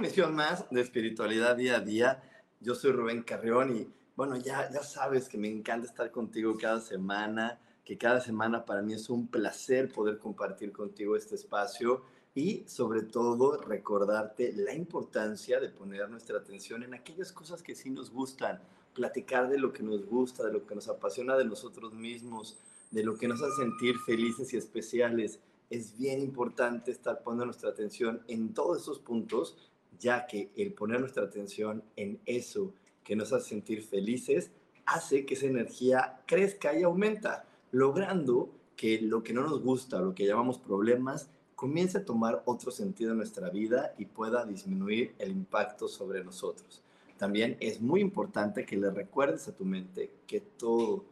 Bienvenidos a una misión más de espiritualidad día a día. Yo soy Rubén Carrión y bueno, ya, ya sabes que me encanta estar contigo cada semana, que cada semana para mí es un placer poder compartir contigo este espacio y sobre todo recordarte la importancia de poner nuestra atención en aquellas cosas que sí nos gustan, platicar de lo que nos gusta, de lo que nos apasiona de nosotros mismos, de lo que nos hace sentir felices y especiales es bien importante estar poniendo nuestra atención en todos esos puntos, ya que el poner nuestra atención en eso que nos hace sentir felices hace que esa energía crezca y aumenta, logrando que lo que no nos gusta, lo que llamamos problemas, comience a tomar otro sentido en nuestra vida y pueda disminuir el impacto sobre nosotros. También es muy importante que le recuerdes a tu mente que todo,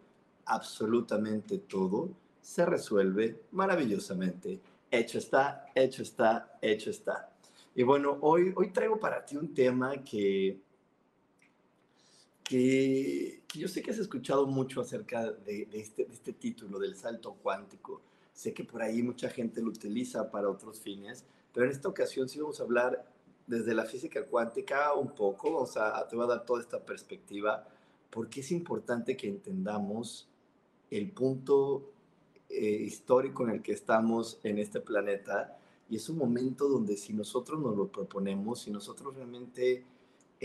absolutamente todo, se resuelve maravillosamente. Hecho está, hecho está, hecho está. Y bueno, hoy, hoy traigo para ti un tema que, que, yo sé que has escuchado mucho acerca de, este, este título, del salto cuántico. Sé que por ahí mucha gente lo utiliza para otros fines, pero en esta ocasión sí vamos a hablar desde la física cuántica un poco, o sea, te voy a dar toda esta perspectiva, porque es importante que entendamos el punto eh, histórico en el que estamos en este planeta y es un momento donde si nosotros nos lo proponemos, si nosotros realmente eh,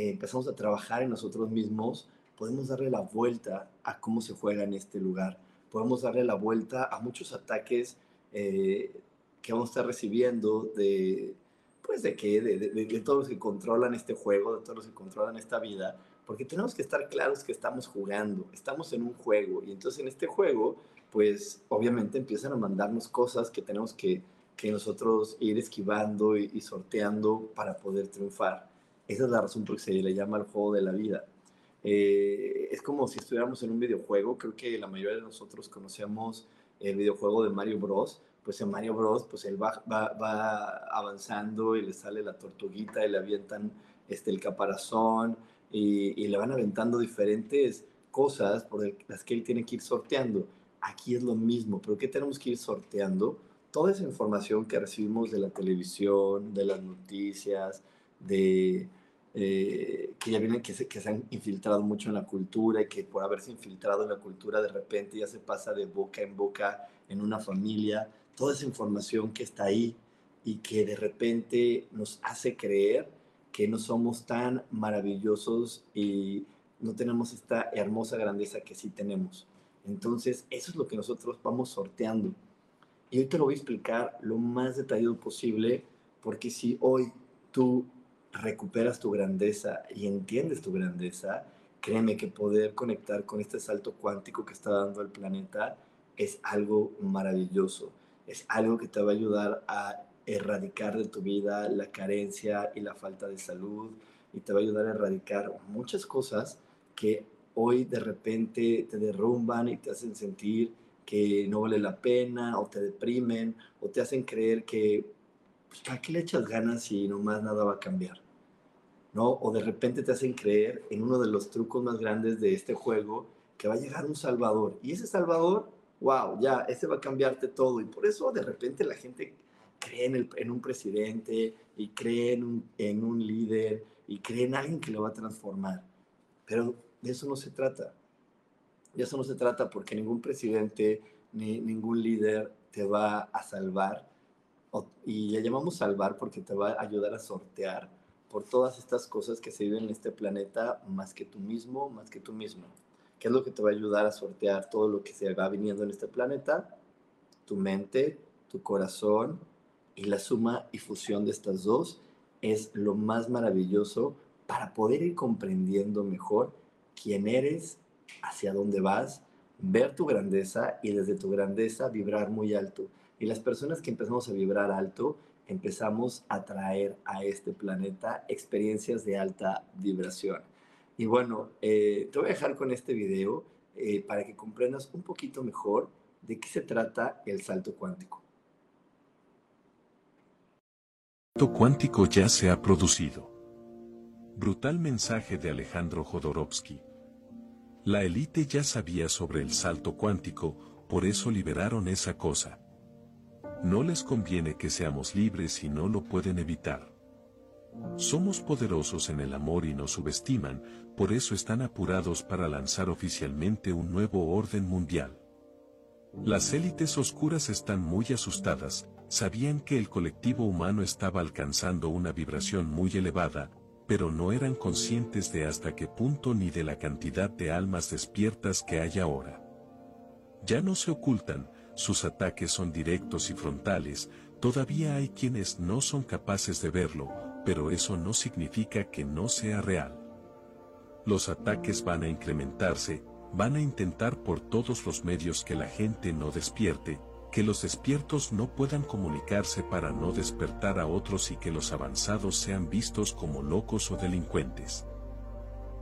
empezamos a trabajar en nosotros mismos, podemos darle la vuelta a cómo se juega en este lugar. Podemos darle la vuelta a muchos ataques eh, que vamos a estar recibiendo de, pues de qué, de, de, de, todos los que controlan este juego, de todos los que controlan esta vida, porque tenemos que estar claros que estamos jugando, estamos en un juego y entonces en este juego pues obviamente empiezan a mandarnos cosas que tenemos que, que nosotros ir esquivando y, sorteando para poder triunfar. Esa es la razón por la que se le llama el juego de la vida. Eh, es como si estuviéramos en un videojuego, creo que la mayoría de nosotros conocemos el videojuego de Mario Bros. Pues en Mario Bros, pues él va, va, va avanzando y le sale la tortuguita y le avientan este, el caparazón y, y le van aventando diferentes cosas por las que él tiene que ir sorteando aquí es lo mismo, pero ¿qué tenemos que ir sorteando? Toda esa información que recibimos de la televisión, de las noticias, de eh, que ya vienen, que se, que se han infiltrado mucho en la cultura y que por haberse infiltrado en la cultura de repente ya se pasa de boca en boca en una familia, toda esa información que está ahí y que de repente nos hace creer que no somos tan maravillosos y no tenemos esta hermosa grandeza que sí tenemos. Entonces, eso es lo que nosotros vamos sorteando. Y hoy te lo voy a explicar lo más detallado posible, porque si hoy tú recuperas tu grandeza y entiendes tu grandeza, créeme que poder conectar con este salto cuántico que está dando el planeta es algo maravilloso. Es algo que te va a ayudar a erradicar de tu vida la carencia y la falta de salud y te va a ayudar a erradicar muchas cosas que hoy de repente te derrumban y te hacen sentir que no vale la pena o te deprimen o te hacen creer que pues, ¿para qué le echas ganas si nomás nada va a cambiar? ¿No? O de repente te hacen creer en uno de los trucos más grandes de este juego que va a llegar un salvador y ese salvador, wow, ya, ese va a cambiarte todo y por eso de repente la gente cree en, el, en un presidente y cree en un, en un líder y cree en alguien que lo va a transformar. Pero de eso no se trata. De eso no se trata porque ningún presidente ni ningún líder te va a salvar. y le llamamos salvar porque te va a ayudar a sortear por todas estas cosas que se viven en este planeta más que tú mismo, más que tú mismo. ¿Qué es lo que te va a ayudar a sortear todo lo que se va viniendo en este planeta? Tu mente, tu corazón y la suma y fusión de estas dos es lo más maravilloso para poder ir comprendiendo mejor quién eres, hacia dónde vas, ver tu grandeza y desde tu grandeza vibrar muy alto. Y las personas que empezamos a vibrar alto, empezamos a traer a este planeta experiencias de alta vibración. Y bueno, eh, te voy a dejar con este video eh, para que comprendas un poquito mejor de qué se trata el salto cuántico. El salto cuántico ya se ha producido. Brutal mensaje de Alejandro Jodorowsky. La élite ya sabía sobre el salto cuántico, por eso liberaron esa cosa. No les conviene que seamos libres y no lo pueden evitar. Somos poderosos en el amor y nos subestiman, por eso están apurados para lanzar oficialmente un nuevo orden mundial. Las élites oscuras están muy asustadas, sabían que el colectivo humano estaba alcanzando una vibración muy elevada, pero no eran conscientes de hasta qué punto ni de la cantidad de almas despiertas que hay ahora. Ya no se ocultan, sus ataques son directos y frontales, todavía hay quienes no son capaces de verlo, pero eso no significa que no sea real. Los ataques van a incrementarse, van a intentar por todos los medios que la gente no despierte, que los despiertos no puedan comunicarse para no despertar a otros y que los avanzados sean vistos como locos o delincuentes.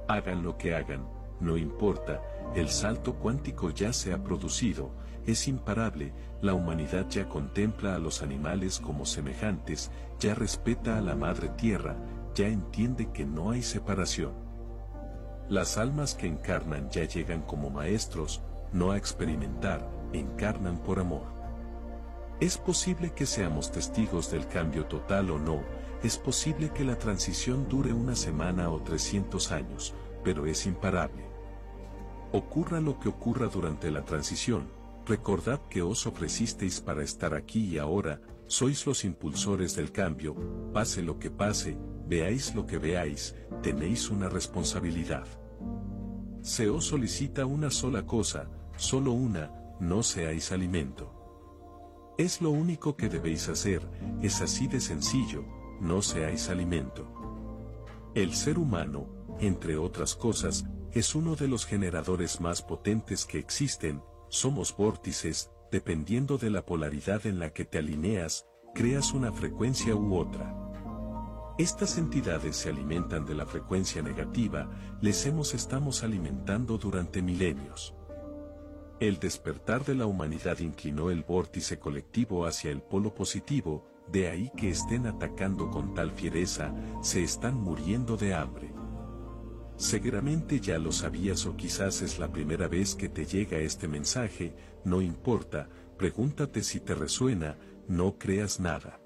Hagan lo que hagan, no importa, el salto cuántico ya se ha producido, es imparable, la humanidad ya contempla a los animales como semejantes, ya respeta a la madre tierra, ya entiende que no hay separación. Las almas que encarnan ya llegan como maestros, no a experimentar, encarnan por amor. Es posible que seamos testigos del cambio total o no, es posible que la transición dure una semana o 300 años, pero es imparable. Ocurra lo que ocurra durante la transición, Recordad que os ofrecisteis para estar aquí y ahora, sois los impulsores del cambio, pase lo que pase, veáis lo que veáis, tenéis una responsabilidad. Se os solicita una sola cosa, solo una, no seáis alimento. Es lo único que debéis hacer, es así de sencillo, no seáis alimento. El ser humano, entre otras cosas, es uno de los generadores más potentes que existen, somos vórtices, dependiendo de la polaridad en la que te alineas, creas una frecuencia u otra. Estas entidades se alimentan de la frecuencia negativa, les hemos estamos alimentando durante milenios. El despertar de la humanidad inclinó el vórtice colectivo hacia el polo positivo, de ahí que estén atacando con tal fiereza, se están muriendo de hambre. Seguramente ya lo sabías o quizás es la primera vez que te llega este mensaje, no importa, pregúntate si te resuena, no creas nada.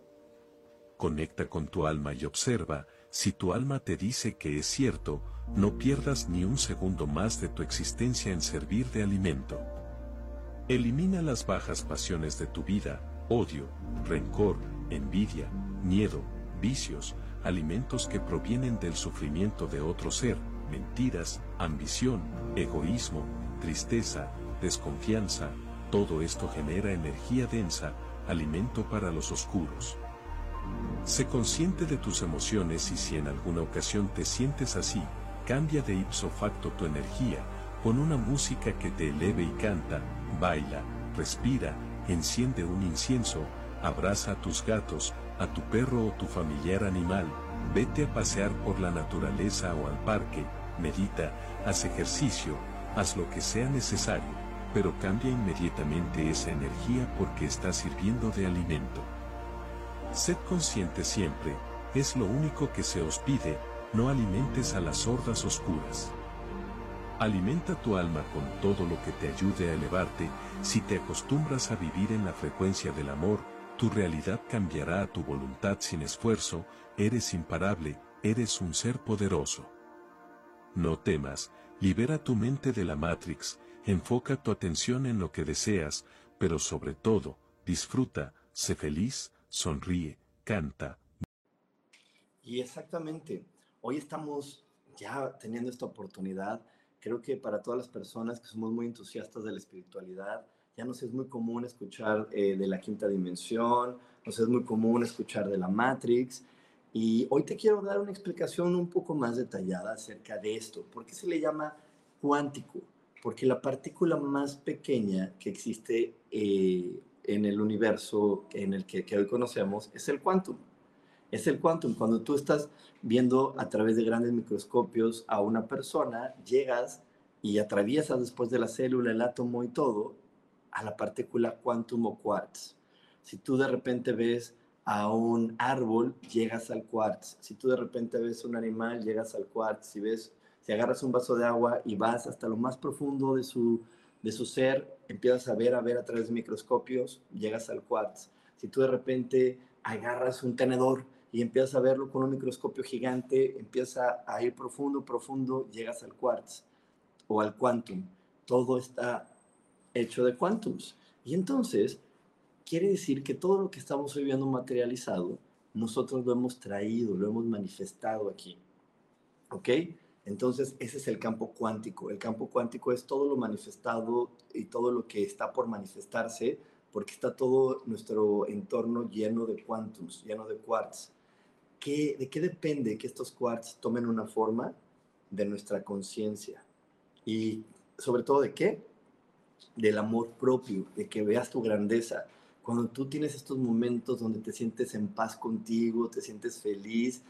Conecta con tu alma y observa, si tu alma te dice que es cierto, no pierdas ni un segundo más de tu existencia en servir de alimento. Elimina las bajas pasiones de tu vida, odio, rencor, envidia, miedo, vicios, alimentos que provienen del sufrimiento de otro ser, mentiras, ambición, egoísmo, tristeza, desconfianza, todo esto genera energía densa, alimento para los oscuros. Sé consciente de tus emociones y si en alguna ocasión te sientes así, cambia de ipso facto tu energía, con una música que te eleve y canta, baila, respira, enciende un incienso, abraza a tus gatos, a tu perro o tu familiar animal, Vete a pasear por la naturaleza o al parque, medita, haz ejercicio, haz lo que sea necesario, pero cambia inmediatamente esa energía porque está sirviendo de alimento. Sed consciente siempre, es lo único que se os pide, no alimentes a las hordas oscuras. Alimenta tu alma con todo lo que te ayude a elevarte, si te acostumbras a vivir en la frecuencia del amor, tu realidad cambiará a tu voluntad sin esfuerzo, eres imparable, eres un ser poderoso. No temas, libera tu mente de la Matrix, enfoca tu atención en lo que deseas, pero sobre todo, disfruta, sé feliz, sonríe, canta. Y exactamente, hoy estamos ya teniendo esta oportunidad Creo que para todas las personas que somos muy entusiastas de la espiritualidad, ya nos es muy común escuchar eh, de la quinta dimensión, nos es muy común escuchar de la Matrix. Y hoy te quiero dar una explicación un poco más detallada acerca de esto. ¿Por qué se le llama cuántico? Porque la partícula más pequeña que existe eh, en el universo en el que, que hoy conocemos es el quantum. Es el quantum. Cuando tú estás viendo a través de grandes microscopios a una persona, llegas y atraviesas después de la célula, el átomo y todo, a la partícula quantum o quartz. Si tú de repente ves a un árbol, llegas al quartz. Si tú de repente ves un animal, llegas al quartz. Si ves, si agarras un vaso de agua y vas hasta lo más profundo de su, de su ser, empiezas a ver, a ver a través de microscopios, llegas al quartz. Si tú de repente agarras un tenedor y empiezas a verlo con un microscopio gigante, empieza a ir profundo, profundo, llegas al quartz o al quantum. Todo está hecho de quantums. Y entonces, quiere decir que todo lo que estamos hoy viendo materializado, nosotros lo hemos traído, lo hemos manifestado aquí. ¿Ok? Entonces, ese es el campo cuántico. El campo cuántico es todo lo manifestado y todo lo que está por manifestarse, porque está todo nuestro entorno lleno de quantums, lleno de quarks. ¿Qué, ¿De qué depende que estos quarks tomen una forma? De nuestra conciencia. Y sobre todo de qué? Del amor propio, de que veas tu grandeza. Cuando tú tienes estos momentos donde te sientes en paz contigo, te sientes feliz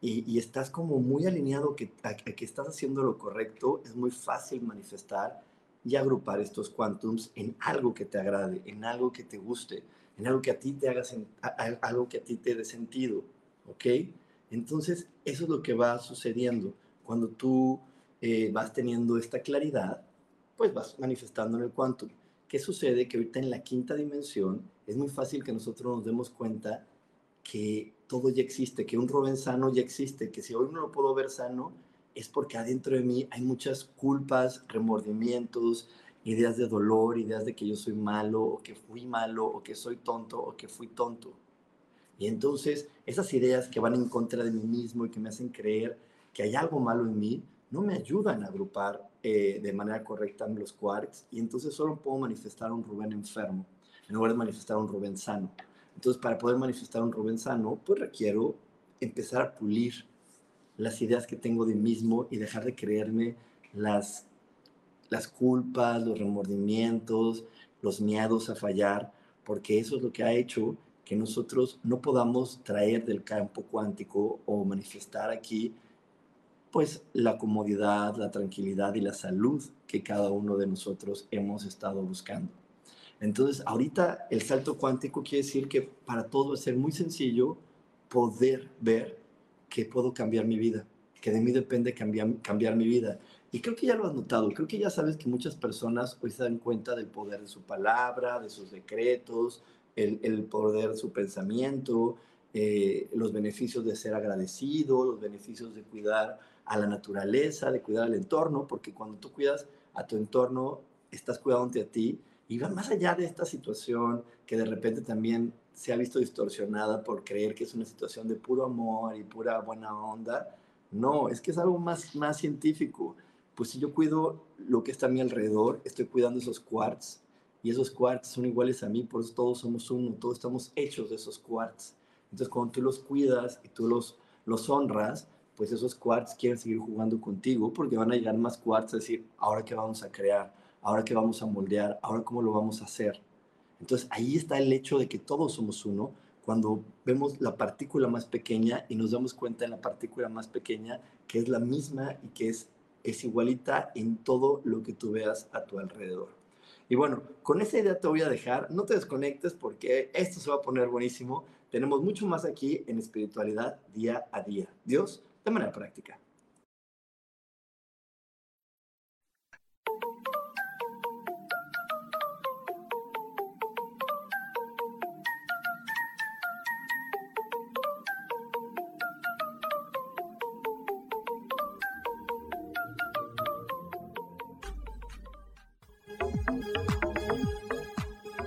y, estás como muy alineado que, a, que estás haciendo lo correcto, es muy fácil manifestar y agrupar estos quantums en algo que te agrade, en algo que te guste, en algo que a ti te haga, algo que a ti te dé sentido, ¿ok? Entonces, eso es lo que va sucediendo. Cuando tú eh, vas teniendo esta claridad, pues vas manifestando en el quantum. ¿Qué sucede? Que ahorita en la quinta dimensión es muy fácil que nosotros nos demos cuenta que todo ya existe, que un Rubén sano ya existe, que si hoy no lo puedo ver sano, es porque adentro de mí hay muchas culpas, remordimientos, ideas de dolor, ideas de que yo soy malo, o que fui malo, o que soy tonto, o que fui tonto. Y entonces esas ideas que van en contra de mí mismo y que me hacen creer que hay algo malo en mí, no me ayudan a agrupar eh, de manera correcta los quarks y entonces solo puedo manifestar un Rubén enfermo en lugar de manifestar un Rubén sano. Entonces, para poder manifestar un Rubén sano, pues requiero empezar a pulir las ideas que tengo de mí mismo y dejar de creerme las, las culpas, los remordimientos, los miedos a fallar, porque eso es lo que ha hecho que nosotros no podamos traer del campo cuántico o manifestar aquí pues la comodidad, la tranquilidad y la salud que cada uno de nosotros hemos estado buscando. Entonces, ahorita el salto cuántico quiere decir que para todo va ser muy sencillo poder ver que puedo cambiar mi vida, que de mí depende cambiar, cambiar mi vida. Y creo que ya lo has notado, creo que ya sabes que muchas personas hoy se dan cuenta del poder de su palabra, de sus decretos, el, el poder de su pensamiento, eh, los beneficios de ser agradecido, los beneficios de cuidar a la naturaleza, de cuidar al entorno, porque cuando tú cuidas a tu entorno, estás cuidándote a ti y va más allá de esta situación que de repente también se ha visto distorsionada por creer que es una situación de puro amor y pura buena onda. No, es que es algo más, más científico. Pues si yo cuido lo que está a mi alrededor, estoy cuidando esos quarks y esos quarks son iguales a mí, por eso todos somos uno, todos estamos hechos de esos quarks. Entonces cuando tú los cuidas y tú los, los honras, pues esos quarts quieren seguir jugando contigo porque van a llegar más quarts a decir, ahora qué vamos a crear, ahora qué vamos a moldear, ahora cómo lo vamos a hacer. Entonces ahí está el hecho de que todos somos uno. Cuando vemos la partícula más pequeña y nos damos cuenta en la partícula más pequeña que es la misma y que es, es igualita en todo lo que tú veas a tu alrededor. Y bueno, con esa idea te voy a dejar. No te desconectes porque esto se va a poner buenísimo. Tenemos mucho más aquí en espiritualidad día a día. Dios de manera práctica.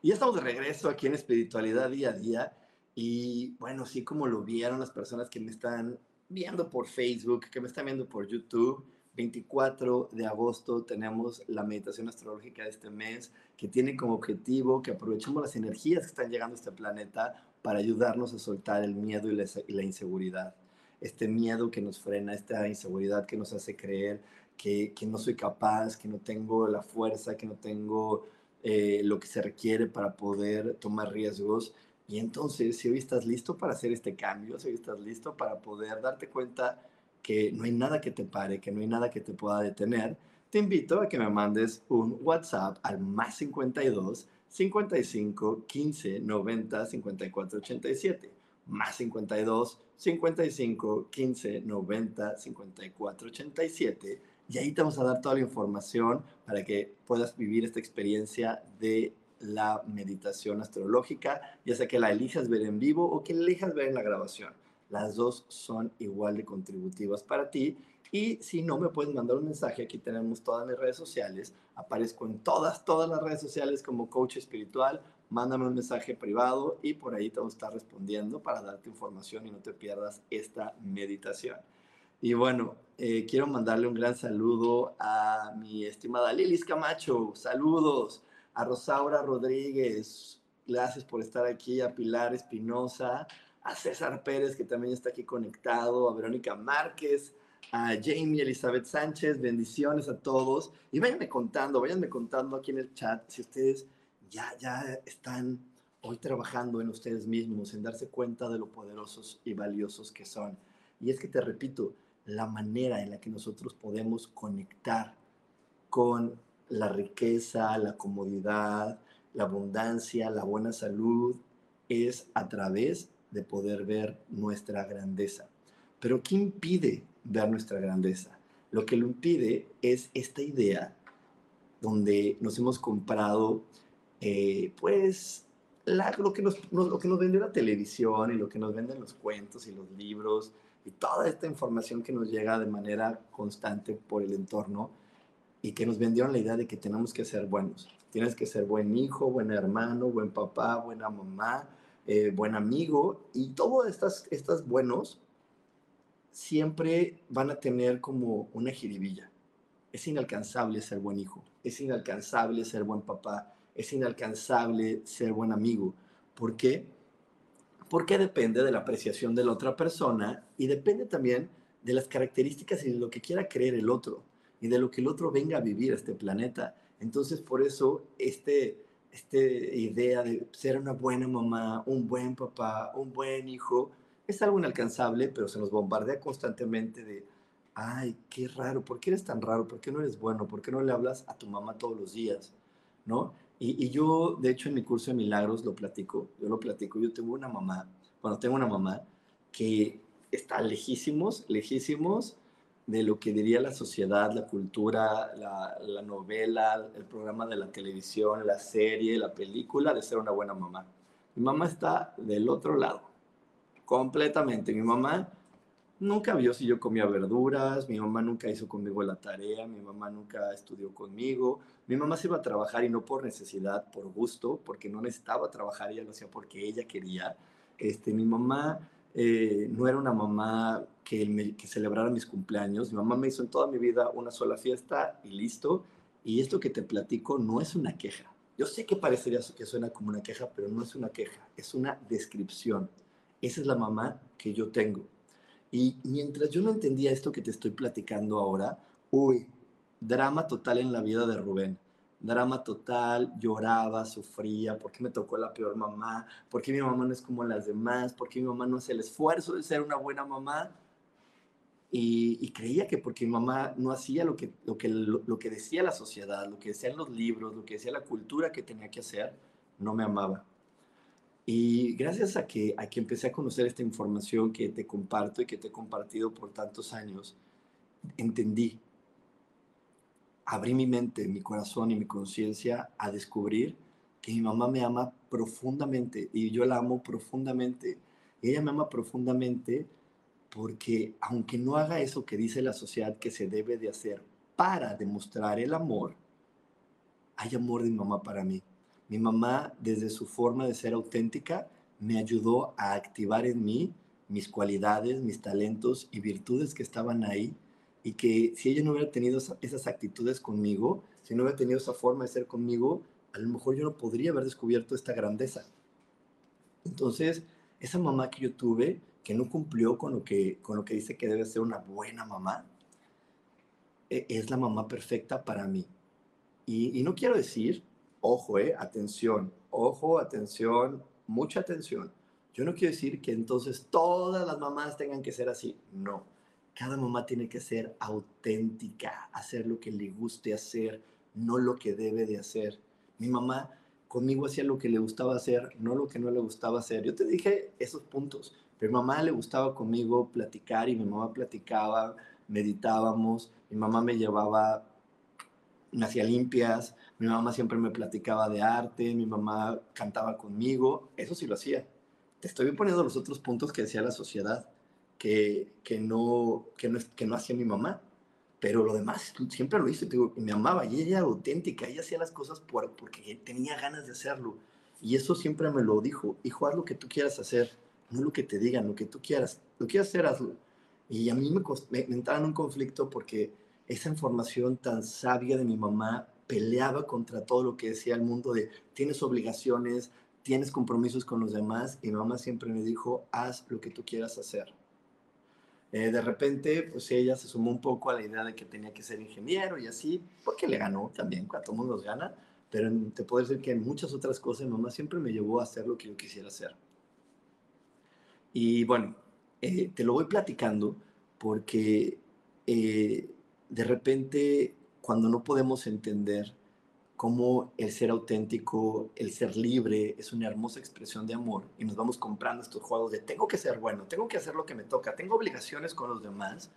Y ya estamos de regreso aquí en Espiritualidad Día a Día. Y bueno, sí como lo vieron las personas que me están viendo por Facebook, que me están viendo por YouTube, 24 de agosto tenemos la meditación astrológica de este mes, que tiene como objetivo que aprovechemos las energías que están llegando a este planeta para ayudarnos a soltar el miedo y la, y la inseguridad. Este miedo que nos frena, esta inseguridad que nos hace creer que, que no soy capaz, que no tengo la fuerza, que no tengo eh, lo que se requiere para poder tomar riesgos. Y entonces, si hoy estás listo para hacer este cambio, si hoy estás listo para poder darte cuenta que no hay nada que te pare, que no hay nada que te pueda detener, te invito a que me mandes un WhatsApp al más 52 55 15 90 54 87. Más 52 55 15 90 54 87 y ahí te vamos a dar toda la información para que puedas vivir esta experiencia de la meditación astrológica, ya sea que la elijas ver en vivo o que la elijas ver en la grabación. Las dos son igual de contributivas para ti. Y si no, me puedes mandar un mensaje. Aquí tenemos todas mis redes sociales. Aparezco en todas, todas las redes sociales como coach espiritual. Mándame un mensaje privado y por ahí te vamos a estar respondiendo para darte información y no te pierdas esta meditación. Y bueno, eh, quiero mandarle un gran saludo a mi estimada Lilis Camacho. Saludos a Rosaura Rodríguez. Gracias por estar aquí. A Pilar Espinosa. A César Pérez, que también está aquí conectado. A Verónica Márquez. A Jamie Elizabeth Sánchez. Bendiciones a todos. Y váyanme contando, váyanme contando aquí en el chat si ustedes ya, ya están hoy trabajando en ustedes mismos, en darse cuenta de lo poderosos y valiosos que son. Y es que te repito, la manera en la que nosotros podemos conectar con la riqueza, la comodidad, la abundancia, la buena salud, es a través de poder ver nuestra grandeza. Pero ¿qué impide ver nuestra grandeza? Lo que lo impide es esta idea donde nos hemos comprado, eh, pues, lo, que nos, lo que nos vende la televisión y lo que nos venden los cuentos y los libros, y toda esta información que nos llega de manera constante por el entorno y que nos vendieron la idea de que tenemos que ser buenos. Tienes que ser buen hijo, buen hermano, buen papá, buena mamá, eh, buen amigo y todos estas, estas buenos siempre van a tener como una jiribilla. Es inalcanzable ser buen hijo, es inalcanzable ser buen papá, es inalcanzable ser buen amigo. ¿Por qué? Porque depende de la apreciación de la otra persona y depende también de las características y de lo que quiera creer el otro y de lo que el otro venga a vivir a este planeta. Entonces, por eso, este, esta idea de ser una buena mamá, un buen papá, un buen hijo, es algo inalcanzable, pero se nos bombardea constantemente de, ay, qué raro, ¿por qué eres tan raro? ¿Por qué no eres bueno? ¿Por qué no le hablas a tu mamá todos los días? ¿No? Y, yo, de hecho, en mi curso de milagros lo platico, yo lo platico, yo tengo una mamá, bueno, tengo una mamá que está lejísimos, lejísimos de lo que diría la sociedad, la cultura, la, la, novela, el programa de la televisión, la serie, la película, de ser una buena mamá. Mi mamá está del otro lado, completamente. Mi mamá nunca vio si yo comía verduras, mi mamá nunca hizo conmigo la tarea, mi mamá nunca estudió conmigo. Mi mamá se iba a trabajar y no por necesidad, por gusto, porque no necesitaba trabajar, ella lo hacía porque ella quería. Este, mi mamá eh, no era una mamá que, que celebrara mis cumpleaños. Mi mamá me hizo en toda mi vida una sola fiesta y listo. Y esto que te platico no es una queja. Yo sé que parecería que suena como una queja, pero no es una queja, es una descripción. Esa es la mamá que yo tengo. Y mientras yo no entendía esto que te estoy platicando ahora, uy, drama total en la vida de Rubén drama total, lloraba, sufría, ¿por qué me tocó la peor mamá? ¿Por qué mi mamá no es como las demás? ¿Por qué mi mamá no hace el esfuerzo de ser una buena mamá? Y, creía que porque mi mamá no hacía lo que, lo, que, lo, que decía la sociedad, lo que decían los libros, lo que decía la cultura que tenía que hacer, no me amaba. Y gracias a que, a que empecé a conocer esta información que te comparto y que te he compartido por tantos años, entendí abrí mi mente, mi corazón y mi conciencia a descubrir que mi mamá me ama profundamente y yo la amo profundamente. Y ella me ama profundamente porque aunque no haga eso que dice la sociedad que se debe de hacer para demostrar el amor, hay amor de mi mamá para mí. Mi mamá, desde su forma de ser auténtica, me ayudó a activar en mí mis cualidades, mis talentos y virtudes que estaban ahí y que si ella no hubiera tenido esas actitudes conmigo, si no hubiera tenido esa forma de ser conmigo, a lo mejor yo no podría haber descubierto esta grandeza. Entonces, esa mamá que yo tuve, que no cumplió con lo que, con lo que dice que debe ser una buena mamá, e, es la mamá perfecta para mí. Y, y no quiero decir, ojo, eh, atención, ojo, atención, mucha atención. Yo no quiero decir que entonces todas las mamás tengan que ser así. No cada mamá tiene que ser auténtica, hacer lo que le guste hacer, no lo que debe de hacer. Mi mamá conmigo hacía lo que le gustaba hacer, no lo que no le gustaba hacer. Yo te dije esos puntos, pero mi mamá le gustaba conmigo platicar y mi mamá platicaba, meditábamos, mi mamá me llevaba, me hacía limpias, mi mamá siempre me platicaba de arte, mi mamá cantaba conmigo, eso sí lo hacía. Te estoy poniendo los otros puntos que decía la sociedad que, que, no, que, no, que no hacía mi mamá. Pero lo demás siempre lo hice, digo, me amaba y ella era auténtica, ella hacía las cosas por, porque tenía ganas de hacerlo. Y eso siempre me lo dijo, hijo, haz lo que tú quieras hacer, no lo que te digan, lo que tú quieras, lo que quieras hacer, hazlo. Y a mí me, me, me entraba en un conflicto porque esa información tan sabia de mi mamá peleaba contra todo lo que decía el mundo de tienes obligaciones, tienes compromisos con los demás y mamá siempre me dijo, haz lo que tú quieras hacer. Eh, de repente, pues ella se sumó un poco a la idea de que tenía que ser ingeniero y así, porque le ganó también, cuando mundo gana, pero te puedo decir que en muchas otras cosas mamá siempre me llevó a hacer lo que yo quisiera hacer. Y bueno, eh, te lo voy platicando porque eh, de repente cuando no podemos entender cómo el ser auténtico, el ser libre es una hermosa expresión de amor y nos vamos comprando estos juegos de tengo que ser bueno, tengo que hacer lo que me toca, tengo obligaciones con los demás,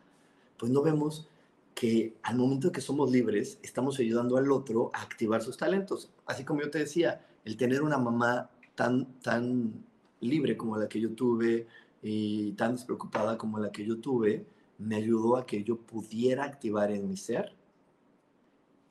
pues no vemos que al momento que somos libres estamos ayudando al otro a activar sus talentos. Así como yo te decía, el tener una mamá tan, tan libre como la que yo tuve y tan despreocupada como la que yo tuve, me ayudó a que yo pudiera activar en mi ser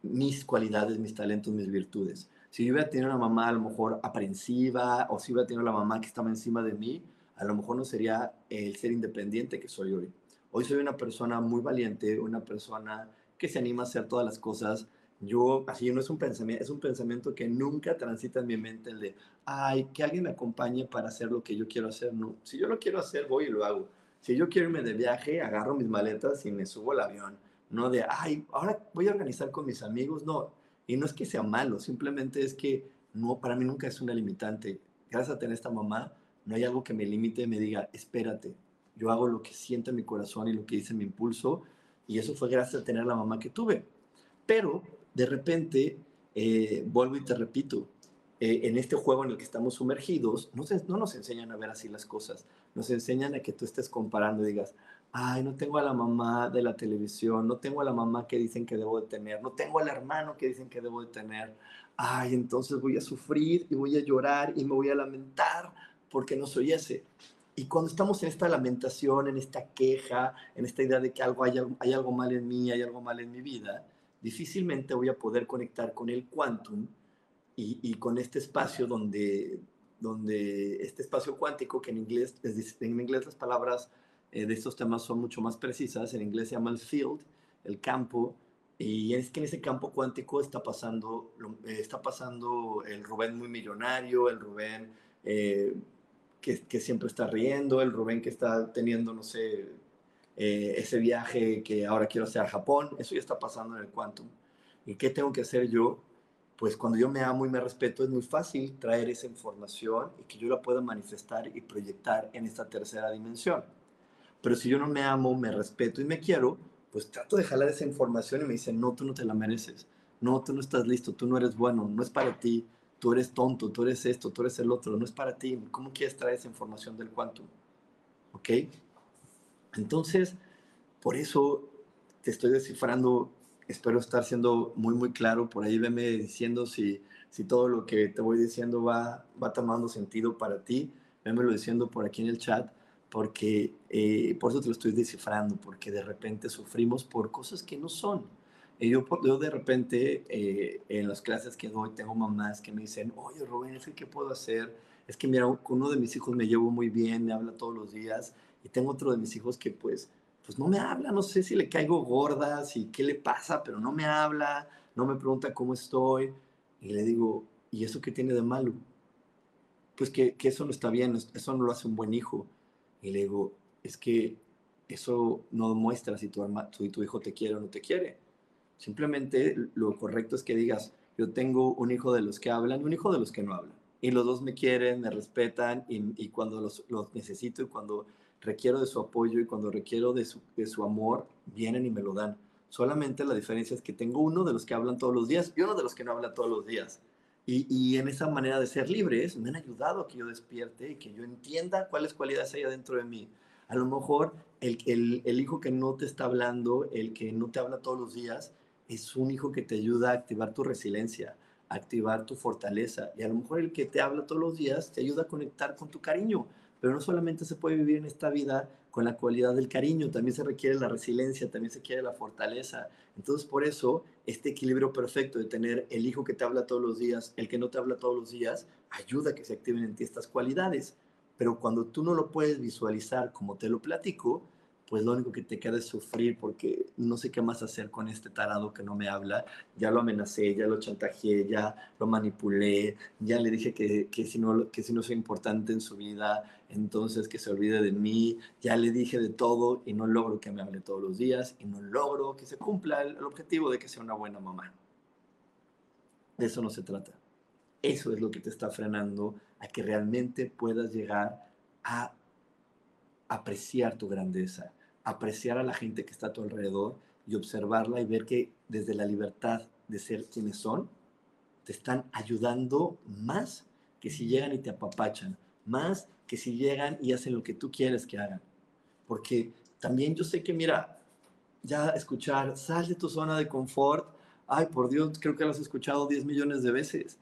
mis cualidades, mis talentos, mis virtudes. Si yo hubiera tenido una mamá a lo mejor aprensiva o si hubiera tenido la mamá que estaba encima de mí, a lo mejor no sería el ser independiente que soy hoy. Hoy soy una persona muy valiente, una persona que se anima a hacer todas las cosas. Yo, así no es un pensamiento, es un pensamiento que nunca transita en mi mente el de, ay, que alguien me acompañe para hacer lo que yo quiero hacer. No, si yo lo quiero hacer, voy y lo hago. Si yo quiero irme de viaje, agarro mis maletas y me subo al avión no de, ay, ahora voy a organizar con mis amigos, no. Y no es que sea malo, simplemente es que no, para mí nunca es una limitante. Gracias a tener esta mamá, no hay algo que me limite me diga, espérate, yo hago lo que siente mi corazón y lo que dice mi impulso, y eso fue gracias a tener la mamá que tuve. Pero de repente, eh, vuelvo y te repito, eh, en este juego en el que estamos sumergidos, no, no nos enseñan a ver así las cosas, nos enseñan a que tú estés comparando y digas, ay, no tengo a la mamá de la televisión, no tengo a la mamá que dicen que debo de tener, no tengo al hermano que dicen que debo de tener, ay, entonces voy a sufrir y voy a llorar y me voy a lamentar porque no soy ese. Y cuando estamos en esta lamentación, en esta queja, en esta idea de que algo hay, hay algo mal en mí, hay algo mal en mi vida, difícilmente voy a poder conectar con el quantum y, con este espacio donde, donde este espacio cuántico, que en inglés, en inglés las palabras eh, de estos temas son mucho más precisas, en inglés se llama el field, el campo, y es que en ese campo cuántico está pasando, eh, está pasando el Rubén muy millonario, el Rubén eh, que, que, siempre está riendo, el Rubén que está teniendo, no sé, ese viaje que ahora quiero hacer a Japón, eso ya está pasando en el quantum. ¿Y qué tengo que hacer yo? pues cuando yo me amo y me respeto es muy fácil traer esa información y que yo la pueda manifestar y proyectar en esta tercera dimensión. Pero si yo no me amo, me respeto y me quiero, pues trato de jalar esa información y me dicen, no, tú no te la mereces, no, tú no estás listo, tú no eres bueno, no es para ti, tú eres tonto, tú eres esto, tú eres el otro, no es para ti, ¿cómo quieres traer esa información del quantum? ¿Ok? Entonces, por eso te estoy descifrando espero estar siendo muy, muy claro. Por ahí veme diciendo si, si todo lo que te voy diciendo va, va tomando sentido para ti. Vémelo diciendo por aquí en el chat, porque eh, por eso te lo estoy descifrando, porque de repente sufrimos por cosas que no son. Y yo, yo de repente eh, en las clases que doy tengo mamás que me dicen, oye Rubén, ¿qué puedo hacer? Es que mira, uno de mis hijos me llevo muy bien, me habla todos los días, y tengo otro de mis hijos que pues pues no me habla, no sé si le caigo gorda, si qué le pasa, pero no me habla, no me pregunta cómo estoy. Y le digo, ¿y eso qué tiene de malo? Pues que, que eso no está bien, eso no lo hace un buen hijo. Y le digo, es que eso no muestra si tu, si tu hijo te quiere o no te quiere. Simplemente lo correcto es que digas, yo tengo un hijo de los que hablan y un hijo de los que no hablan. Y los dos me quieren, me respetan y, cuando los, los necesito y cuando requiero de su apoyo y cuando requiero de su, de su amor, vienen y me lo dan. Solamente la diferencia es que tengo uno de los que hablan todos los días y uno de los que no habla todos los días. Y, en esa manera de ser libres me han ayudado a que yo despierte y que yo entienda cuáles cualidades hay adentro de mí. A lo mejor el, el, el, hijo que no te está hablando, el que no te habla todos los días, es un hijo que te ayuda a activar tu resiliencia, a activar tu fortaleza. Y a lo mejor el que te habla todos los días te ayuda a conectar con tu cariño, pero no solamente se puede vivir en esta vida con la cualidad del cariño, también se requiere la resiliencia, también se quiere la fortaleza. Entonces, por eso, este equilibrio perfecto de tener el hijo que te habla todos los días, el que no te habla todos los días, ayuda a que se activen en ti estas cualidades. Pero cuando tú no lo puedes visualizar como te lo platico, pues lo único que te queda es sufrir porque no sé qué más hacer con este tarado que no me habla. Ya lo amenacé, ya lo chantajeé, ya lo manipulé, ya le dije que, que, si, no, que si no soy importante en su vida, entonces que se olvide de mí. Ya le dije de todo y no logro que me hable todos los días y no logro que se cumpla el, objetivo de que sea una buena mamá. De eso no se trata. Eso es lo que te está frenando a que realmente puedas llegar a apreciar tu grandeza, apreciar a la gente que está a tu alrededor y observarla y ver que desde la libertad de ser quienes son, te están ayudando más que si llegan y te apapachan, más que si llegan y hacen lo que tú quieres que hagan. Porque también yo sé que, mira, ya escuchar, sal de tu zona de confort, ay, por Dios, creo que lo has escuchado 10 millones de veces.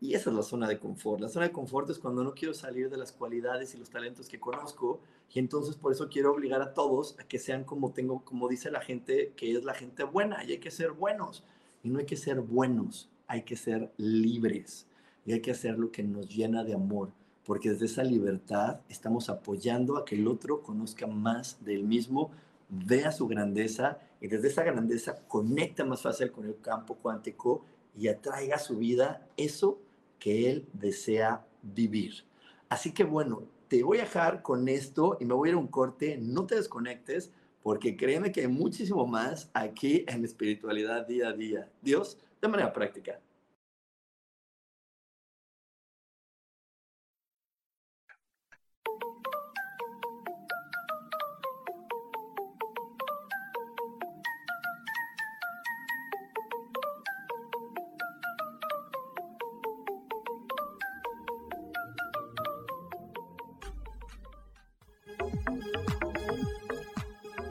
Y esa es la zona de confort. La zona de confort es cuando no quiero salir de las cualidades y los talentos que conozco y entonces por eso quiero obligar a todos a que sean como tengo, como dice la gente, que es la gente buena y hay que ser buenos. Y no hay que ser buenos, hay que ser libres y hay que hacer lo que nos llena de amor, porque desde esa libertad estamos apoyando a que el otro conozca más del mismo, vea su grandeza y desde esa grandeza conecta más fácil con el campo cuántico y atraiga a su vida eso que él desea vivir. Así que bueno, te voy a dejar con esto y me voy a ir a un corte, no te desconectes porque créeme que hay muchísimo más aquí en espiritualidad día a día. Dios, de manera práctica.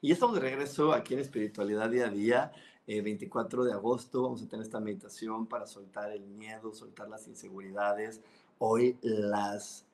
Y estamos de regreso aquí en Espiritualidad Día a Día. 24 eh, de agosto vamos a tener esta meditación para soltar el miedo, soltar las inseguridades. Hoy las,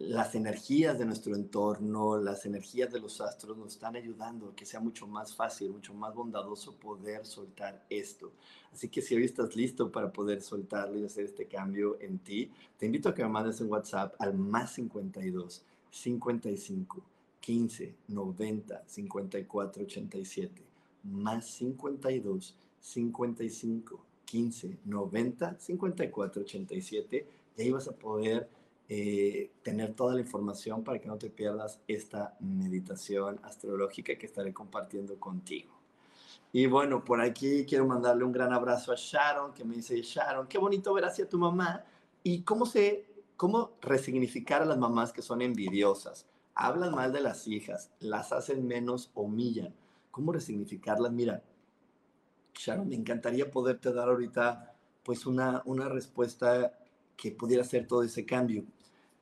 las energías de nuestro entorno, las energías de los astros nos están ayudando a que sea mucho más fácil, mucho más bondadoso poder soltar esto. Así que si hoy estás listo para poder soltarlo y hacer este cambio en ti, te invito a que me mandes un WhatsApp al más 52 55 15 90 54 87 más 52 55 15 90 54 87 y ahí vas a poder eh, tener toda la información para que no te pierdas esta meditación astrológica que estaré compartiendo contigo. Y bueno, por aquí quiero mandarle un gran abrazo a Sharon, que me dice, Sharon, qué bonito ver hacia tu mamá. Y cómo, se, cómo resignificar a las mamás que son envidiosas hablan mal de las hijas, las hacen menos, humillan. ¿Cómo resignificarlas? Mira, Sharon, me encantaría poderte dar ahorita pues una, una respuesta que pudiera hacer todo ese cambio,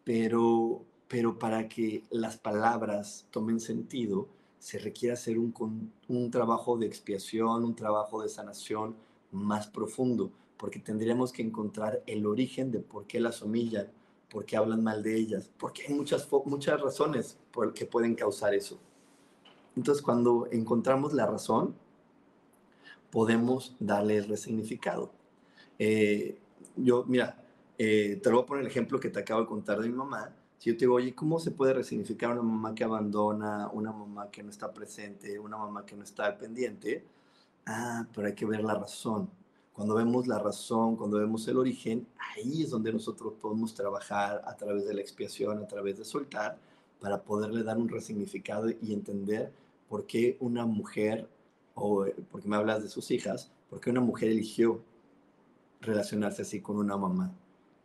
pero, pero para que las palabras tomen sentido, se requiere hacer un, un trabajo de expiación, un trabajo de sanación más profundo, porque tendríamos que encontrar el origen de por qué las humillan, porque hablan mal de ellas, porque hay muchas, muchas razones por que pueden causar eso. Entonces, cuando encontramos la razón, podemos darle el resignificado. Eh, yo, mira, eh, te voy a poner el ejemplo que te acabo de contar de mi mamá. Si yo te digo, oye, ¿cómo se puede resignificar una mamá que abandona, una mamá que no está presente, una mamá que no está al pendiente? Ah, pero hay que ver la razón. Cuando vemos la razón, cuando vemos el origen, ahí es donde nosotros podemos trabajar a través de la expiación, a través de soltar, para poderle dar un resignificado y entender por qué una mujer, o porque me hablas de sus hijas, por qué una mujer eligió relacionarse así con una mamá.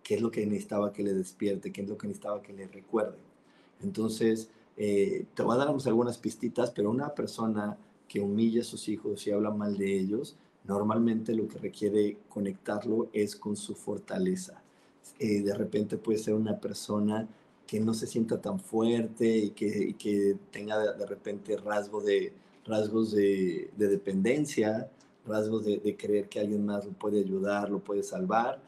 ¿Qué es lo que necesitaba que le despierte? ¿Qué es lo que necesitaba que le recuerde? Entonces, eh, te voy a dar algunas pistitas, pero una persona que humilla a sus hijos y habla mal de ellos, normalmente lo que requiere conectarlo es con su fortaleza. Eh, de repente puede ser una persona que no se sienta tan fuerte y que, que tenga de, repente rasgo de, rasgos de, dependencia, rasgos de, de, creer que alguien más lo puede ayudar, lo puede salvar,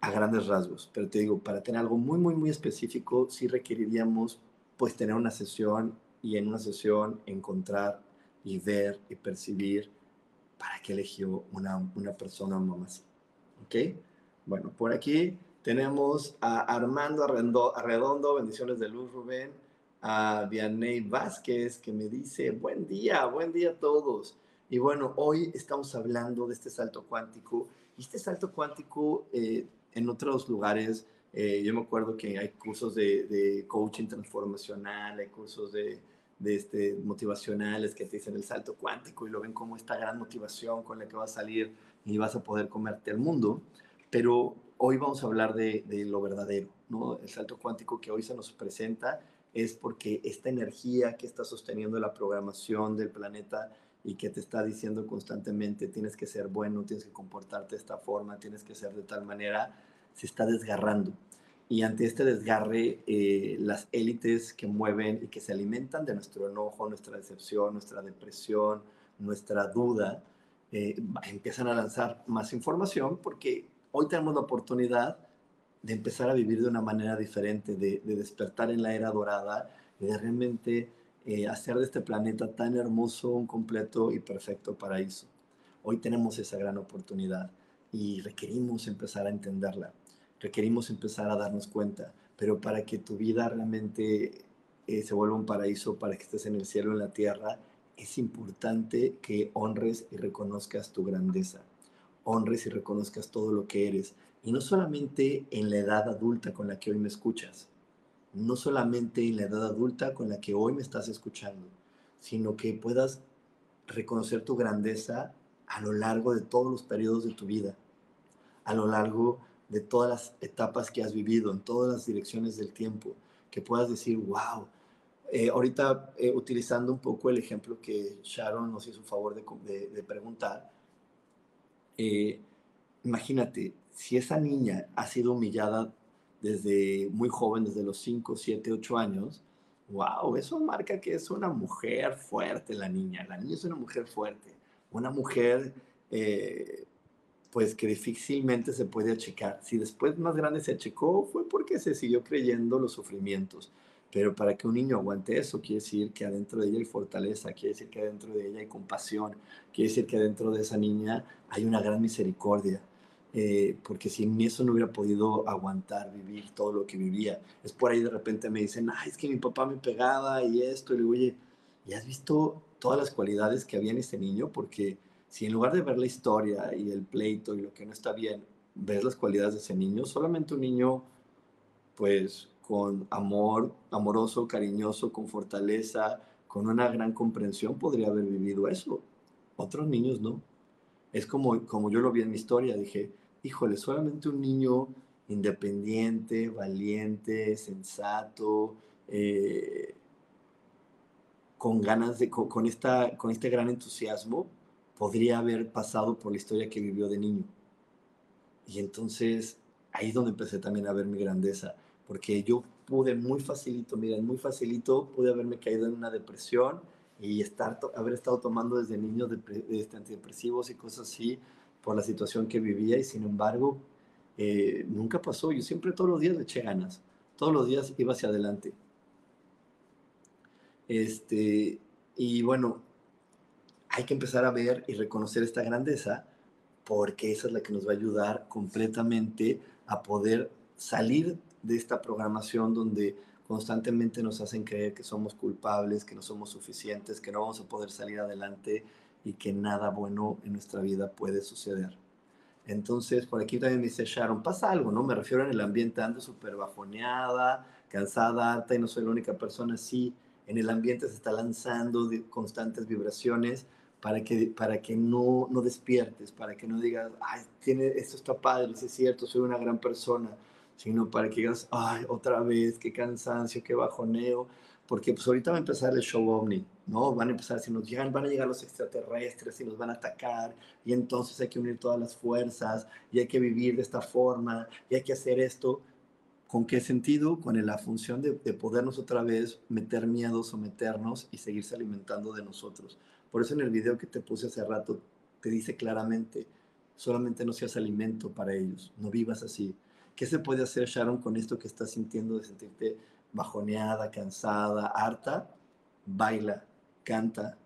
a grandes rasgos. Pero te digo, para tener algo muy, muy, muy específico, sí requeriríamos pues tener una sesión y en una sesión encontrar y ver y percibir ¿para qué eligió una, una persona, así? ¿Ok? Bueno, por aquí tenemos a Armando Arredondo, bendiciones de luz, Rubén, a Vianney Vázquez, que me dice, buen día, buen día a todos. Y bueno, hoy estamos hablando de este salto cuántico. Y este salto cuántico eh, en otros lugares, eh, yo me acuerdo que hay cursos de, coaching transformacional, hay cursos de, de este, motivacionales que te dicen el salto cuántico y lo ven como esta gran motivación con la que vas a salir y vas a poder comerte el mundo. Pero hoy vamos a hablar de, de lo verdadero, ¿no? El salto cuántico que hoy se nos presenta es porque esta energía que está sosteniendo la programación del planeta y que te está diciendo constantemente tienes que ser bueno, tienes que comportarte de esta forma, tienes que ser de tal manera, se está desgarrando. Y ante este desgarre, eh, las élites que mueven y que se alimentan de nuestro enojo, nuestra decepción, nuestra depresión, nuestra duda, eh, empiezan a lanzar más información porque hoy tenemos la oportunidad de empezar a vivir de una manera diferente, de, de despertar en la era dorada y de realmente eh, hacer de este planeta tan hermoso un completo y perfecto paraíso. Hoy tenemos esa gran oportunidad y requerimos empezar a entenderla, requerimos empezar a darnos cuenta, pero para que tu vida realmente eh, se vuelva un paraíso, para que estés en el cielo, en la tierra, es importante que honres y reconozcas tu grandeza, honres y reconozcas todo lo que eres, y no solamente en la edad adulta con la que hoy me escuchas, no solamente en la edad adulta con la que hoy me estás escuchando, sino que puedas reconocer tu grandeza a lo largo de todos los periodos de tu vida, a lo largo de todas las etapas que has vivido, en todas las direcciones del tiempo, que puedas decir, wow, eh, ahorita eh, utilizando un poco el ejemplo que Sharon nos hizo favor de, preguntar, eh, imagínate, si esa niña ha sido humillada desde muy joven, desde los 5, 7, 8 años, wow, eso marca que es una mujer fuerte la niña. La niña es una mujer fuerte, una mujer eh, pues que difícilmente se puede achicar. Si después más grande se achicó fue porque se siguió creyendo los sufrimientos. Pero para que un niño aguante eso, quiere decir que adentro de ella hay fortaleza, quiere decir que adentro de ella hay compasión, quiere decir que adentro de esa niña hay una gran misericordia. Eh, porque sin eso no hubiera podido aguantar vivir todo lo que vivía. Es por ahí de repente me dicen, ay, es que mi papá me pegaba y esto, y le digo, oye, ¿y has visto todas las cualidades que había en este niño? Porque si en lugar de ver la historia y el pleito y lo que no está bien, ves las cualidades de ese niño, solamente un niño, pues, con amor, amoroso, cariñoso, con fortaleza, con una gran comprensión, podría haber vivido eso. Otros niños no. Es como, como yo lo vi en mi historia, dije, híjole, solamente un niño independiente, valiente, sensato, eh, con ganas de, con, esta, con este gran entusiasmo, podría haber pasado por la historia que vivió de niño. Y entonces ahí es donde empecé también a ver mi grandeza, porque yo pude muy facilito, miren, muy facilito, pude haberme caído en una depresión y estar, haber estado tomando desde niño de, este, antidepresivos y cosas así, por la situación que vivía y sin embargo eh, nunca pasó. Yo siempre todos los días le eché ganas, todos los días iba hacia adelante. Este, y bueno, hay que empezar a ver y reconocer esta grandeza porque esa es la que nos va a ayudar completamente a poder salir de esta programación donde constantemente nos hacen creer que somos culpables, que no somos suficientes, que no vamos a poder salir adelante y que nada bueno en nuestra vida puede suceder. Entonces, por aquí también me dice Sharon, pasa algo, ¿no? Me refiero en el ambiente, ando súper bajoneada, cansada, alta y no soy la única persona. Sí, en el ambiente se está lanzando de constantes vibraciones para que, para que no, no despiertes, para que no digas, ay, tiene, esto está padre, es cierto, soy una gran persona, sino para que digas, ay, otra vez, qué cansancio, qué bajoneo porque pues ahorita va a empezar el show ovni, ¿no? Van a empezar, si nos llegan, van a llegar los extraterrestres y nos van a atacar, y entonces hay que unir todas las fuerzas, y hay que vivir de esta forma, y hay que hacer esto. ¿Con qué sentido? Con la función de, de podernos otra vez meter miedo, someternos y seguirse alimentando de nosotros. Por eso en el video que te puse hace rato, te dice claramente, solamente no seas alimento para ellos, no vivas así. ¿Qué se puede hacer, Sharon, con esto que estás sintiendo de sentirte bajoneada, cansada, harta, baila, canta,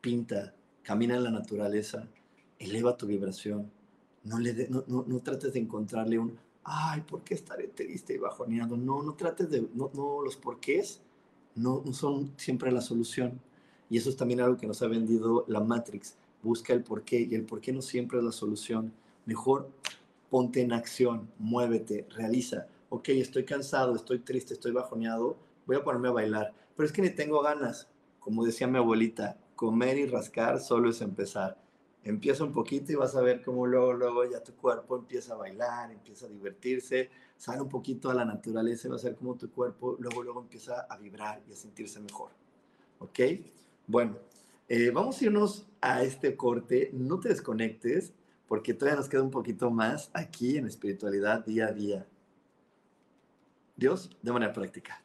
pinta, camina en la naturaleza, eleva tu vibración. No, le no, no, trates de encontrarle un, ay, ¿por qué estaré triste y bajoneado? No, no trates de, no, no los porqués no, no son siempre la solución. Y eso es también algo que nos ha vendido la Matrix. Busca el porqué y el porqué no siempre es la solución. Mejor ponte en acción, muévete, realiza. Ok, estoy cansado, estoy triste, estoy bajoneado, voy a ponerme a bailar. Pero es que ni tengo ganas. Como decía mi abuelita, comer y rascar solo es empezar. Empieza un poquito y vas a ver cómo luego, luego ya tu cuerpo empieza a bailar, empieza a divertirse, sale un poquito a la naturaleza y va a ser como tu cuerpo luego, luego empieza a vibrar y a sentirse mejor. ¿Ok? Bueno, eh, vamos a irnos a este corte. No te desconectes porque todavía nos queda un poquito más aquí en espiritualidad día a día. Dios, de manera práctica.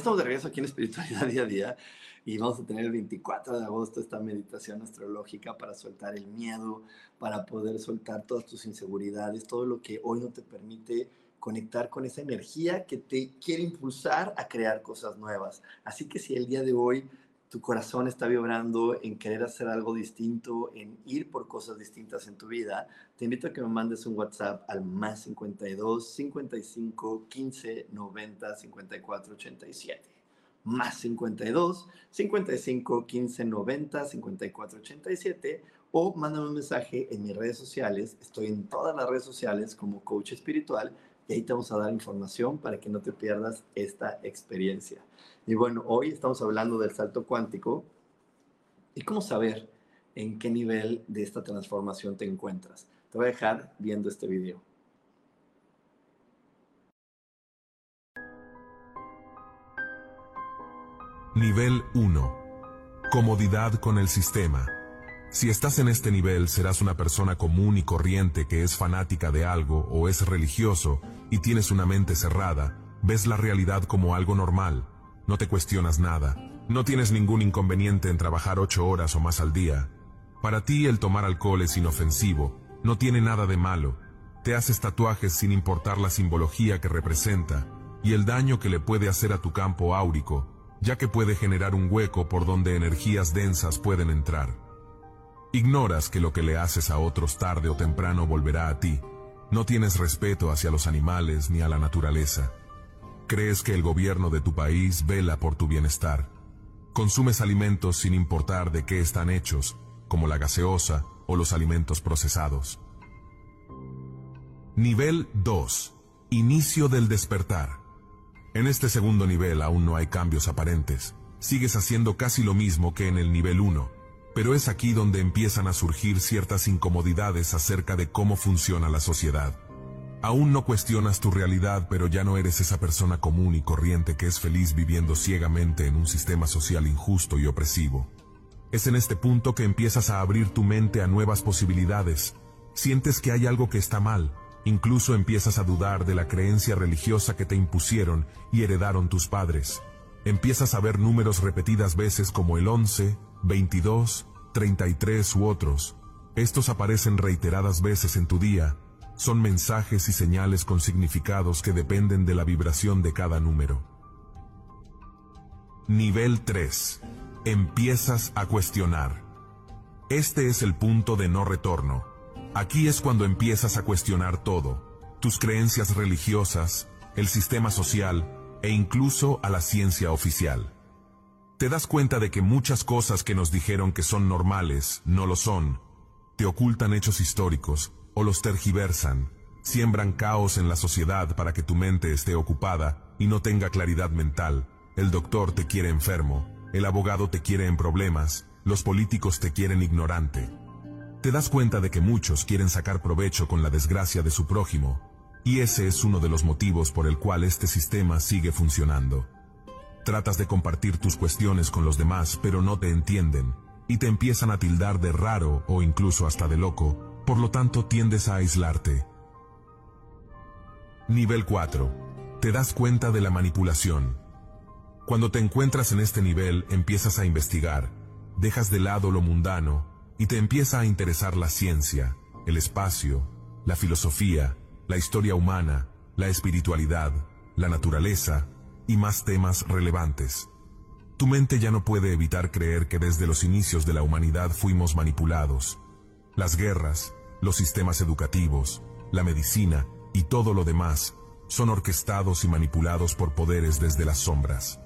Estamos de regreso aquí en Espiritualidad Día a Día y vamos a tener el 24 de agosto esta meditación astrológica para soltar el miedo, para poder soltar todas tus inseguridades, todo lo que hoy no te permite conectar con esa energía que te quiere impulsar a crear cosas nuevas. Así que si el día de hoy tu corazón está vibrando en querer hacer algo distinto, en ir por cosas distintas en tu vida, te invito a que me mandes un WhatsApp al más 52 55 15 90 54 87. Más 52 55 15 90 54 87 o mándame un mensaje en mis redes sociales. Estoy en todas las redes sociales como coach espiritual y ahí te vamos a dar información para que no te pierdas esta experiencia. Y bueno, hoy estamos hablando del salto cuántico y cómo saber en qué nivel de esta transformación te encuentras. Te voy a dejar viendo este video. Nivel 1. Comodidad con el sistema. Si estás en este nivel serás una persona común y corriente que es fanática de algo o es religioso y tienes una mente cerrada, ves la realidad como algo normal no te cuestionas nada. No tienes ningún inconveniente en trabajar ocho horas o más al día. Para ti el tomar alcohol es inofensivo. No tiene nada de malo. Te haces tatuajes sin importar la simbología que representa y el daño que le puede hacer a tu campo áurico, ya que puede generar un hueco por donde energías densas pueden entrar. Ignoras que lo que le haces a otros tarde o temprano volverá a ti. No tienes respeto hacia los animales ni a la naturaleza. Crees que el gobierno de tu país vela por tu bienestar. Consumes alimentos sin importar de qué están hechos, como la gaseosa o los alimentos procesados. Nivel 2. Inicio del despertar. En este segundo nivel aún no hay cambios aparentes. Sigues haciendo casi lo mismo que en el nivel 1, pero es aquí donde empiezan a surgir ciertas incomodidades acerca de cómo funciona la sociedad. Aún no cuestionas tu realidad, pero ya no eres esa persona común y corriente que es feliz viviendo ciegamente en un sistema social injusto y opresivo. Es en este punto que empiezas a abrir tu mente a nuevas posibilidades. Sientes que hay algo que está mal, incluso empiezas a dudar de la creencia religiosa que te impusieron y heredaron tus padres. Empiezas a ver números repetidas veces como el 11, 22, 33 u otros. Estos aparecen reiteradas veces en tu día, son mensajes y señales con significados que dependen de la vibración de cada número. Nivel 3. Empiezas a cuestionar. Este es el punto de no retorno. Aquí es cuando empiezas a cuestionar todo, tus creencias religiosas, el sistema social e incluso a la ciencia oficial. Te das cuenta de que muchas cosas que nos dijeron que son normales no lo son, te ocultan hechos históricos, o los tergiversan, siembran caos en la sociedad para que tu mente esté ocupada y no tenga claridad mental. El doctor te quiere enfermo, el abogado te quiere en problemas, los políticos te quieren ignorante. Te das cuenta de que muchos quieren sacar provecho con la desgracia de su prójimo, y ese es uno de los motivos por el cual este sistema sigue funcionando. Tratas de compartir tus cuestiones con los demás, pero no te entienden, y te empiezan a tildar de raro o incluso hasta de loco, por lo tanto tiendes a aislarte. Nivel 4. Te das cuenta de la manipulación. Cuando te encuentras en este nivel empiezas a investigar, dejas de lado lo mundano y te empieza a interesar la ciencia, el espacio, la filosofía, la historia humana, la espiritualidad, la naturaleza y más temas relevantes. Tu mente ya no puede evitar creer que desde los inicios de la humanidad fuimos manipulados. Las guerras, los sistemas educativos, la medicina y todo lo demás son orquestados y manipulados por poderes desde las sombras.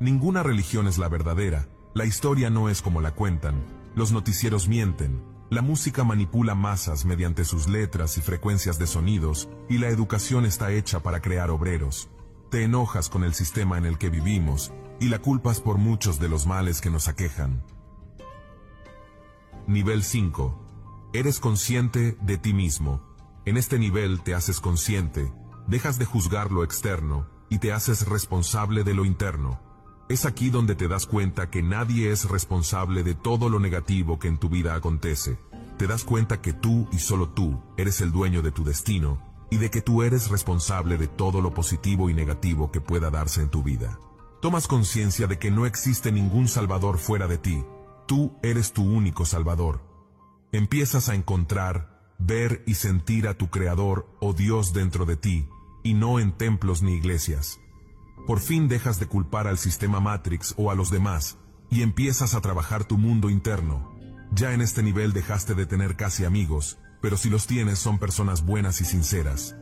Ninguna religión es la verdadera, la historia no es como la cuentan, los noticieros mienten, la música manipula masas mediante sus letras y frecuencias de sonidos, y la educación está hecha para crear obreros. Te enojas con el sistema en el que vivimos, y la culpas por muchos de los males que nos aquejan. Nivel 5. Eres consciente de ti mismo. En este nivel te haces consciente, dejas de juzgar lo externo y te haces responsable de lo interno. Es aquí donde te das cuenta que nadie es responsable de todo lo negativo que en tu vida acontece. Te das cuenta que tú y solo tú eres el dueño de tu destino y de que tú eres responsable de todo lo positivo y negativo que pueda darse en tu vida. Tomas conciencia de que no existe ningún salvador fuera de ti. Tú eres tu único salvador empiezas a encontrar, ver y sentir a tu Creador o Dios dentro de ti, y no en templos ni iglesias. Por fin dejas de culpar al sistema Matrix o a los demás, y empiezas a trabajar tu mundo interno. Ya en este nivel dejaste de tener casi amigos, pero si los tienes son personas buenas y sinceras.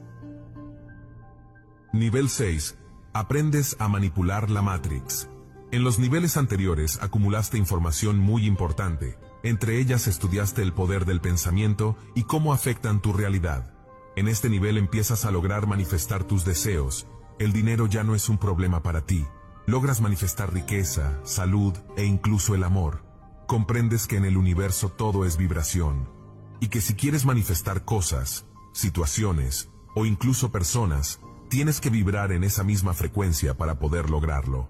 Nivel 6. Aprendes a manipular la Matrix. En los niveles anteriores acumulaste información muy importante, entre ellas estudiaste el poder del pensamiento y cómo afectan tu realidad. En este nivel empiezas a lograr manifestar tus deseos. El dinero ya no es un problema para ti. Logras manifestar riqueza, salud e incluso el amor. Comprendes que en el universo todo es vibración. Y que si quieres manifestar cosas, situaciones o incluso personas, tienes que vibrar en esa misma frecuencia para poder lograrlo.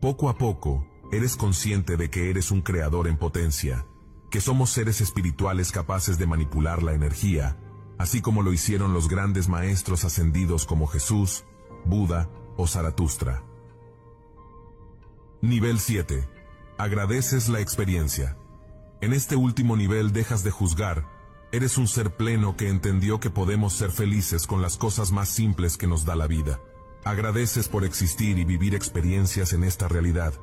Poco a poco, Eres consciente de que eres un creador en potencia, que somos seres espirituales capaces de manipular la energía, así como lo hicieron los grandes maestros ascendidos como Jesús, Buda o Zaratustra. Nivel 7. Agradeces la experiencia. En este último nivel dejas de juzgar, eres un ser pleno que entendió que podemos ser felices con las cosas más simples que nos da la vida. Agradeces por existir y vivir experiencias en esta realidad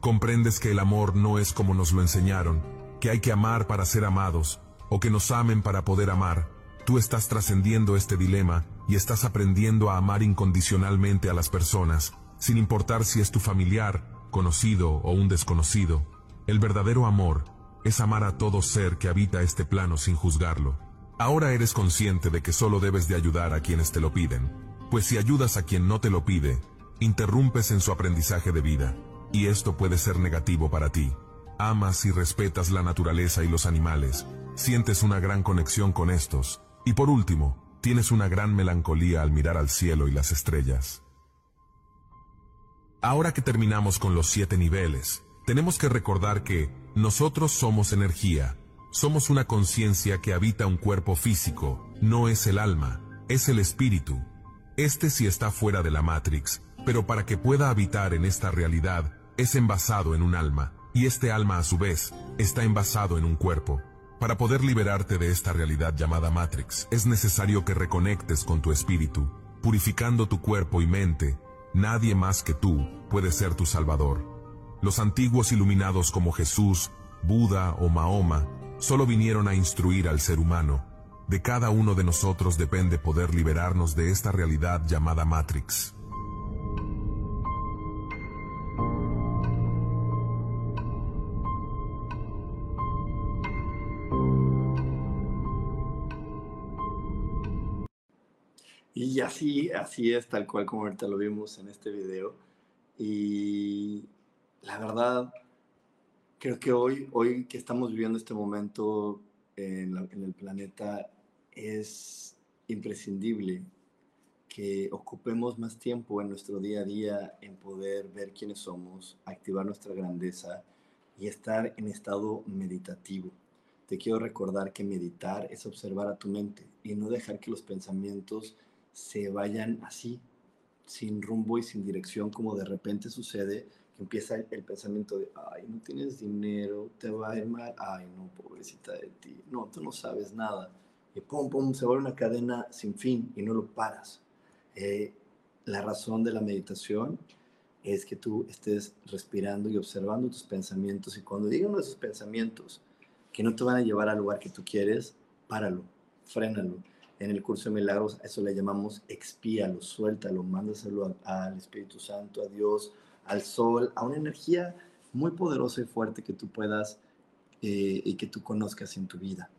Comprendes que el amor no es como nos lo enseñaron, que hay que amar para ser amados, o que nos amen para poder amar. Tú estás trascendiendo este dilema y estás aprendiendo a amar incondicionalmente a las personas, sin importar si es tu familiar, conocido o un desconocido. El verdadero amor es amar a todo ser que habita este plano sin juzgarlo. Ahora eres consciente de que solo debes de ayudar a quienes te lo piden, pues si ayudas a quien no te lo pide, interrumpes en su aprendizaje de vida y esto puede ser negativo para ti. Amas y respetas la naturaleza y los animales, sientes una gran conexión con estos, y por último, Tienes una gran melancolía al mirar al cielo y las estrellas. Ahora que terminamos con los siete niveles, tenemos que recordar que nosotros somos energía, somos una conciencia que habita un cuerpo físico, no es el alma, es el espíritu. Este sí está fuera de la Matrix, pero para que pueda habitar en esta realidad, es envasado en un alma, y este alma a su vez, está envasado en un cuerpo. Para poder liberarte de esta realidad llamada Matrix, es necesario que reconectes con tu espíritu, purificando tu cuerpo y mente. Nadie más que tú puede ser tu salvador. Los antiguos iluminados como Jesús, Buda o Mahoma solo vinieron a instruir al ser humano. De cada uno de nosotros depende poder liberarnos de esta realidad llamada Matrix. Y así, así es, tal cual como ahorita lo vimos en este video. Y la verdad, creo que hoy, hoy que estamos viviendo este momento en, en el planeta, es imprescindible que ocupemos más tiempo en nuestro día a día en poder ver quiénes somos, activar nuestra grandeza y estar en estado meditativo. Te quiero recordar que meditar es observar a tu mente y no dejar que los pensamientos se vayan así, sin rumbo y sin dirección, como de repente sucede, empieza el, pensamiento de, ay, no tienes dinero, te va a ir mal, ay, no, pobrecita de ti, no, tú no sabes nada. Y pum, pum, se vuelve una cadena sin fin y no lo paras. Eh, la razón de la meditación es que tú estés respirando y observando tus pensamientos y cuando digan esos pensamientos que no te van a llevar al lugar que tú quieres, páralo, frénalo en el curso de milagros, eso le llamamos expíalo, suéltalo, mándaselo al Espíritu Santo, a Dios, al sol, a una energía muy poderosa y fuerte que tú puedas eh, y que tú conozcas en tu vida.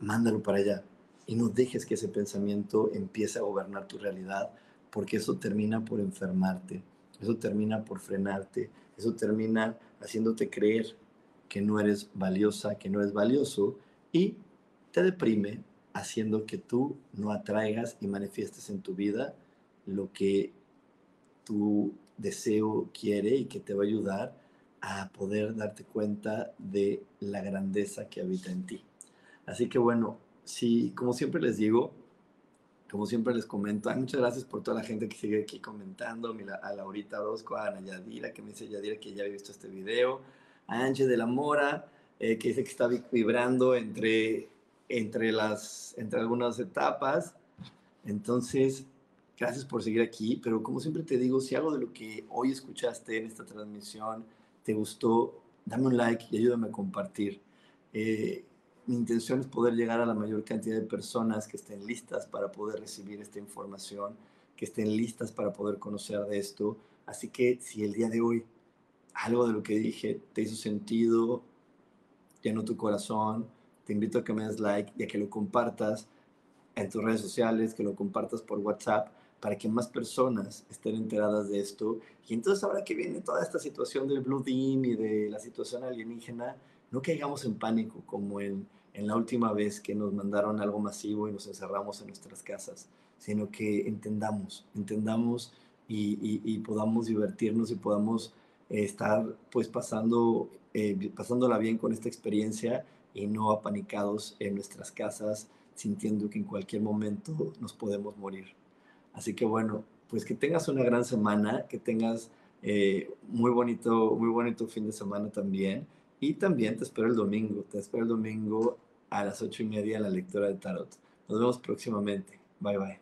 Mándalo para allá y no dejes que ese pensamiento empiece a gobernar tu realidad, porque eso termina por enfermarte, eso termina por frenarte, eso termina haciéndote creer que no eres valiosa, que no eres valioso y te deprime, haciendo que tú no atraigas y manifiestes en tu vida lo que tu deseo quiere y que te va a ayudar a poder darte cuenta de la grandeza que habita en ti. Así que bueno, sí, como siempre les digo, como siempre les comento, muchas gracias por toda la gente que sigue aquí comentando, a Laurita Orozco, a Ana Yadira, que me dice Yadira que ya había visto este video, a Angie de la Mora, eh, que dice que está vibrando entre entre, las, entre algunas etapas. Entonces, gracias por seguir aquí, pero como siempre te digo, si algo de lo que hoy escuchaste en esta transmisión te gustó, dame un like y ayúdame a compartir. Eh, mi intención es poder llegar a la mayor cantidad de personas que estén listas para poder recibir esta información, que estén listas para poder conocer de esto. Así que si el día de hoy algo de lo que dije te hizo sentido, llenó tu corazón, te invito a que me des like y a que lo compartas en tus redes sociales, que lo compartas por WhatsApp para que más personas estén enteradas de esto. Y entonces ahora que viene toda esta situación del Blue Team y de la situación alienígena, no caigamos en pánico como en, en la última vez que nos mandaron algo masivo y nos encerramos en nuestras casas, sino que entendamos, entendamos y, y, podamos divertirnos y podamos estar pues pasando, eh, pasándola bien con esta experiencia y no apanicados en nuestras casas sintiendo que en cualquier momento nos podemos morir. Así que bueno, pues que tengas una gran semana, que tengas eh, muy, bonito, muy bonito fin de semana también. Y también te espero el domingo, te espero el domingo a las ocho y media en la lectura de tarot. Nos vemos próximamente. Bye bye.